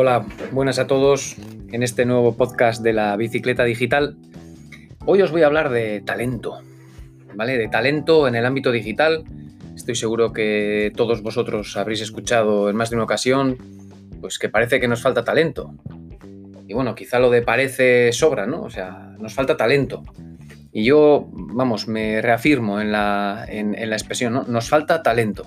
Hola, buenas a todos en este nuevo podcast de la bicicleta digital. Hoy os voy a hablar de talento, ¿vale? De talento en el ámbito digital. Estoy seguro que todos vosotros habréis escuchado en más de una ocasión, pues que parece que nos falta talento. Y bueno, quizá lo de parece sobra, ¿no? O sea, nos falta talento. Y yo, vamos, me reafirmo en la, en, la expresión, ¿no? Nos falta talento.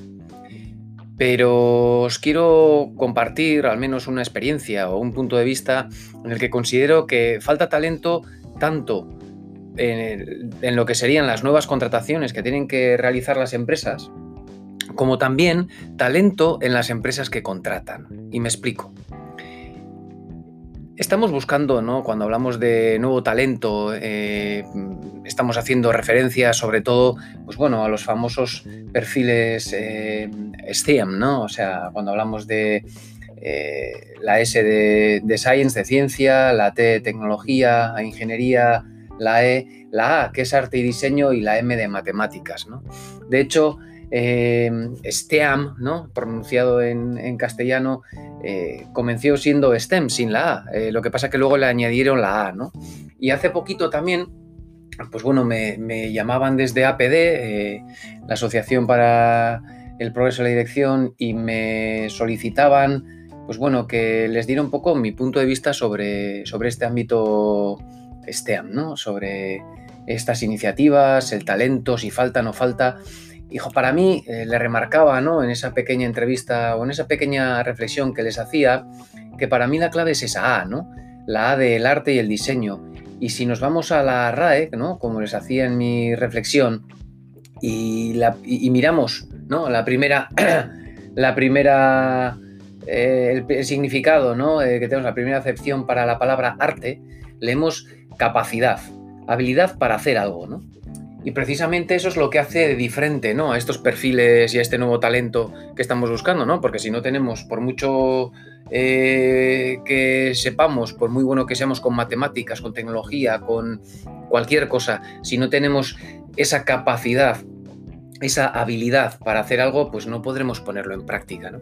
Pero os quiero compartir al menos una experiencia o un punto de vista en el que considero que falta talento tanto en, en lo que serían las nuevas contrataciones que tienen que realizar las empresas, como también talento en las empresas que contratan. Y me explico. Estamos buscando, ¿no? Cuando hablamos de nuevo talento, eh, estamos haciendo referencia sobre todo, pues bueno, a los famosos perfiles eh, STEM, ¿no? O sea, cuando hablamos de eh, la S de, Science, de ciencia, la T de tecnología, ingeniería, la E, la A, que es arte y diseño, y la M de matemáticas, ¿no? De hecho, STEAM, ¿no? pronunciado en, castellano, eh, comenzó siendo STEM sin la A. Eh, lo que pasa que luego le añadieron la A. ¿no? Y hace poquito también, pues bueno, me, llamaban desde APD, eh, la Asociación para el Progreso y la Dirección, y me solicitaban, pues bueno, que les diera un poco mi punto de vista sobre, sobre este ámbito STEAM, ¿no? Sobre estas iniciativas, el talento, si falta o no falta. Hijo, para mí eh, le remarcaba ¿no? en esa pequeña entrevista o en esa pequeña reflexión que les hacía que para mí la clave es esa A, ¿no? La A del arte y el diseño. Y si nos vamos a la RAE, ¿no? como les hacía en mi reflexión, y, la, miramos ¿no? la primera, la primera eh, el, significado ¿no? Eh, que tenemos, la primera acepción para la palabra arte, leemos capacidad, habilidad para hacer algo. ¿no? Y precisamente eso es lo que hace diferente ¿no? a estos perfiles y a este nuevo talento que estamos buscando, ¿no? Porque si no tenemos, por mucho eh, que sepamos, por muy bueno que seamos con matemáticas, con tecnología, con cualquier cosa, si no tenemos esa capacidad, esa habilidad para hacer algo, pues no podremos ponerlo en práctica. ¿no?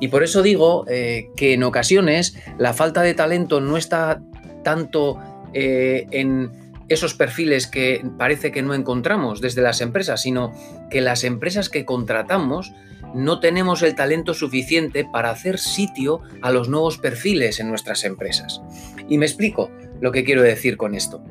Y por eso digo eh, que en ocasiones la falta de talento no está tanto eh, en esos perfiles que parece que no encontramos desde las empresas, sino que las empresas que contratamos no tenemos el talento suficiente para hacer sitio a los nuevos perfiles en nuestras empresas. Y me explico lo que quiero decir con esto.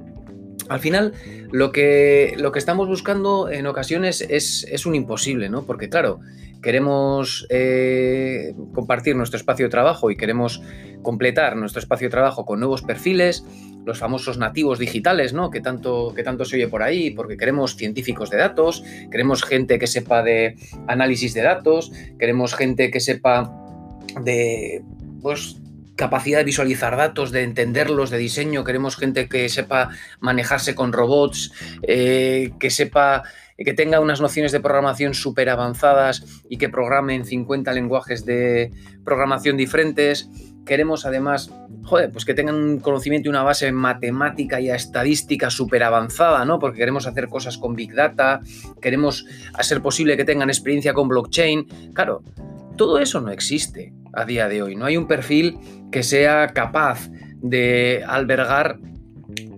Al final, lo que, lo que estamos buscando en ocasiones es, un imposible, ¿no? Porque claro, queremos eh, compartir nuestro espacio de trabajo y queremos completar nuestro espacio de trabajo con nuevos perfiles, los famosos nativos digitales, ¿no? Que tanto, que tanto se oye por ahí, porque queremos científicos de datos, queremos gente que sepa de análisis de datos, queremos gente que sepa de pues, capacidad de visualizar datos, de entenderlos, de diseño, queremos gente que sepa manejarse con robots, eh, que sepa que tenga unas nociones de programación súper avanzadas y que programe en 50 lenguajes de programación diferentes. Queremos además, joder, pues que tengan un conocimiento y una base matemática y estadística súper avanzada, ¿no? Porque queremos hacer cosas con Big Data, queremos hacer posible que tengan experiencia con blockchain. Claro, todo eso no existe a día de hoy. No hay un perfil que sea capaz de albergar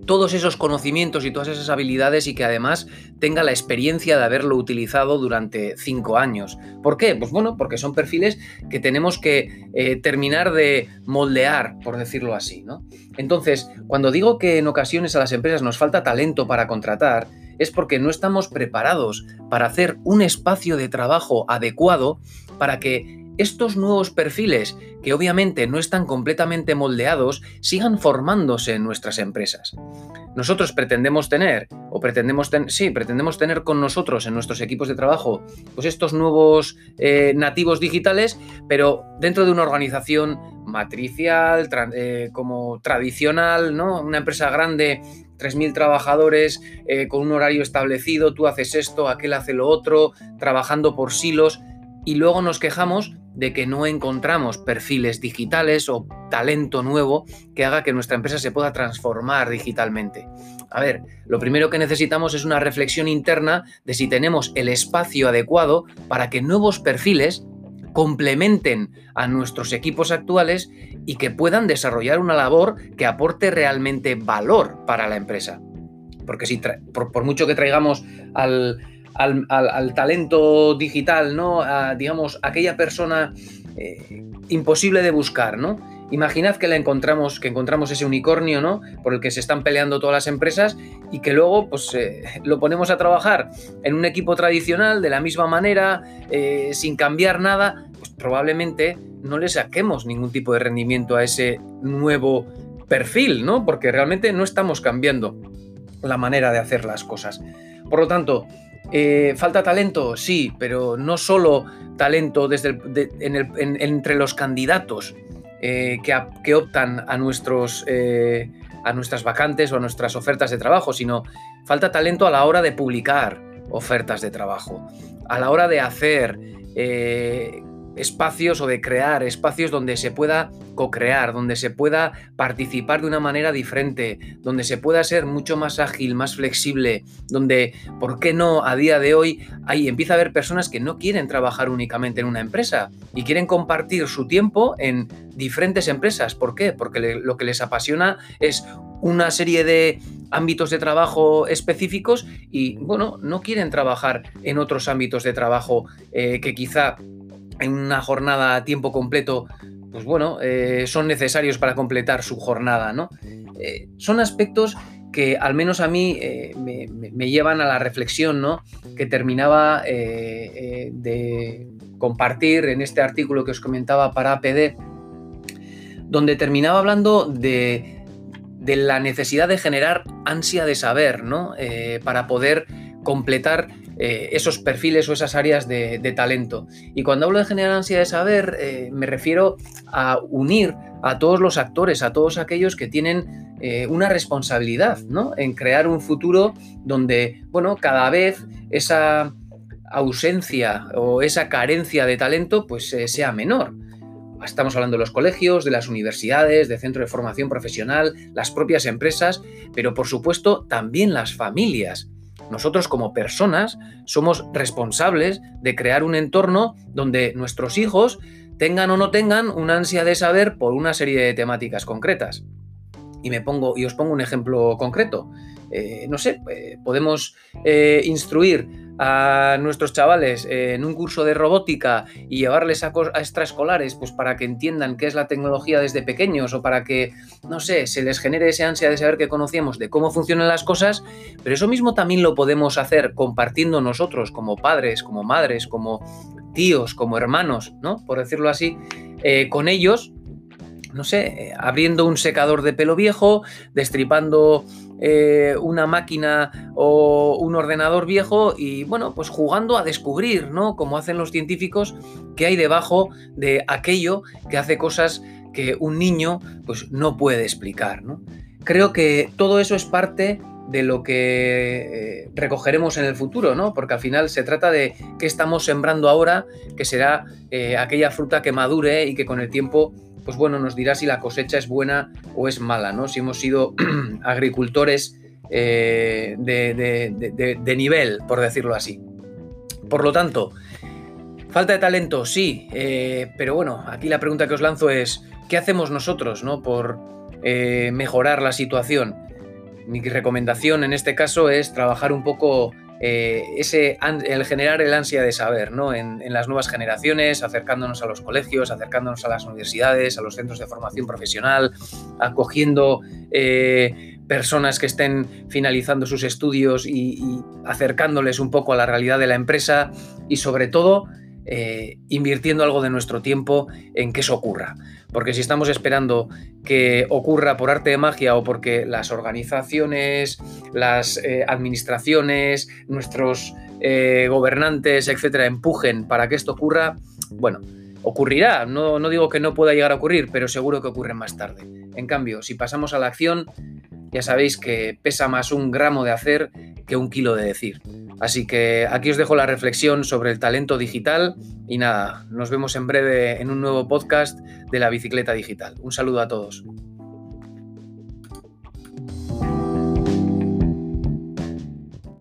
todos esos conocimientos y todas esas habilidades y que además tenga la experiencia de haberlo utilizado durante cinco años. ¿Por qué? Pues bueno, porque son perfiles que tenemos que eh, terminar de moldear, por decirlo así. ¿no? Entonces, cuando digo que en ocasiones a las empresas nos falta talento para contratar, es porque no estamos preparados para hacer un espacio de trabajo adecuado para que estos nuevos perfiles, que obviamente no están completamente moldeados, sigan formándose en nuestras empresas. Nosotros pretendemos tener, o pretendemos tener, sí, pretendemos tener con nosotros en nuestros equipos de trabajo, pues estos nuevos eh, nativos digitales, pero dentro de una organización matricial, eh, como tradicional, ¿no? Una empresa grande 3.000 trabajadores eh, con un horario establecido, tú haces esto, aquel hace lo otro, trabajando por silos y luego nos quejamos de que no encontramos perfiles digitales o talento nuevo que haga que nuestra empresa se pueda transformar digitalmente. A ver, lo primero que necesitamos es una reflexión interna de si tenemos el espacio adecuado para que nuevos perfiles complementen a nuestros equipos actuales y que puedan desarrollar una labor que aporte realmente valor para la empresa. Porque si por, mucho que traigamos al, talento digital, ¿no? digamos, aquella persona eh, imposible de buscar, ¿no? Imaginad que la encontramos, que encontramos ese unicornio, ¿no? Por el que se están peleando todas las empresas y que luego, pues, eh, lo ponemos a trabajar en un equipo tradicional de la misma manera, eh, sin cambiar nada, pues probablemente no le saquemos ningún tipo de rendimiento a ese nuevo perfil, ¿no? Porque realmente no estamos cambiando la manera de hacer las cosas. Por lo tanto, eh, ¿Falta talento? Sí, pero no solo talento desde entre los candidatos eh, que, optan a, nuestros, eh, a nuestras vacantes o a nuestras ofertas de trabajo, sino falta talento a la hora de publicar ofertas de trabajo, a la hora de hacer espacios o de crear espacios donde se pueda co-crear, donde se pueda participar de una manera diferente, donde se pueda ser mucho más ágil, más flexible, donde, ¿por qué no? A día de hoy hay, empieza a haber personas que no quieren trabajar únicamente en una empresa y quieren compartir su tiempo en diferentes empresas. ¿Por qué? Porque lo que les apasiona es una serie de ámbitos de trabajo específicos y, bueno, no quieren trabajar en otros ámbitos de trabajo eh, que quizá en una jornada a tiempo completo, pues bueno, eh, son necesarios para completar su jornada, ¿no? Eh, son aspectos que al menos a mí eh, me, llevan a la reflexión, ¿no? Que terminaba de compartir en este artículo que os comentaba para APD, donde terminaba hablando de, de la necesidad de generar ansia de saber, ¿no? para poder completar eh, esos perfiles o esas áreas de, talento. Y cuando hablo de generar ansia de saber, eh, me refiero a unir a todos los actores, a todos aquellos que tienen eh, una responsabilidad ¿no? en crear un futuro donde, bueno, cada vez esa ausencia o esa carencia de talento pues sea menor. Estamos hablando de los colegios, de las universidades, de centros de formación profesional, las propias empresas, pero por supuesto también las familias nosotros como personas somos responsables de crear un entorno donde nuestros hijos tengan o no tengan una ansia de saber por una serie de temáticas concretas. Y me pongo, y os pongo un ejemplo concreto. Eh, no sé, eh, podemos eh, instruir a nuestros chavales en un curso de robótica y llevarles a, extraescolares, pues para que entiendan qué es la tecnología desde pequeños o para que, no sé, se les genere esa ansia de saber que conocíamos de cómo funcionan las cosas, pero eso mismo también lo podemos hacer compartiendo nosotros como padres, como madres, como tíos, como hermanos, ¿no? Por decirlo así, con ellos no sé, eh, abriendo un secador de pelo viejo, destripando eh, una máquina o un ordenador viejo y bueno, pues jugando a descubrir, ¿no? Como hacen los científicos, qué hay debajo de aquello que hace cosas que un niño pues no puede explicar, ¿no? Creo que todo eso es parte de lo que eh, recogeremos en el futuro, ¿no? Porque al final se trata de qué estamos sembrando ahora, que será aquella fruta que madure y que con el tiempo pues bueno, nos dirá si la cosecha es buena o es mala, ¿no? Si hemos sido agricultores eh, de, nivel, por decirlo así. Por lo tanto, falta de talento, sí, eh, pero bueno, aquí la pregunta que os lanzo es, ¿qué hacemos nosotros, ¿no? Por eh, mejorar la situación. Mi recomendación en este caso es trabajar un poco eh, ese, el generar el ansia de saber ¿no? en, las nuevas generaciones, acercándonos a los colegios, acercándonos a las universidades, a los centros de formación profesional, acogiendo eh, personas que estén finalizando sus estudios y, acercándoles un poco a la realidad de la empresa y sobre todo eh, invirtiendo algo de nuestro tiempo en que eso ocurra. Porque si estamos esperando que ocurra por arte de magia o porque las organizaciones, las eh, administraciones, nuestros eh, gobernantes, etcétera, empujen para que esto ocurra, bueno, ocurrirá. No, digo que no pueda llegar a ocurrir, pero seguro que ocurre más tarde. En cambio, si pasamos a la acción, ya sabéis que pesa más un gramo de hacer que un kilo de decir. Así que aquí os dejo la reflexión sobre el talento digital y nada, nos vemos en breve en un nuevo podcast de la bicicleta digital. Un saludo a todos.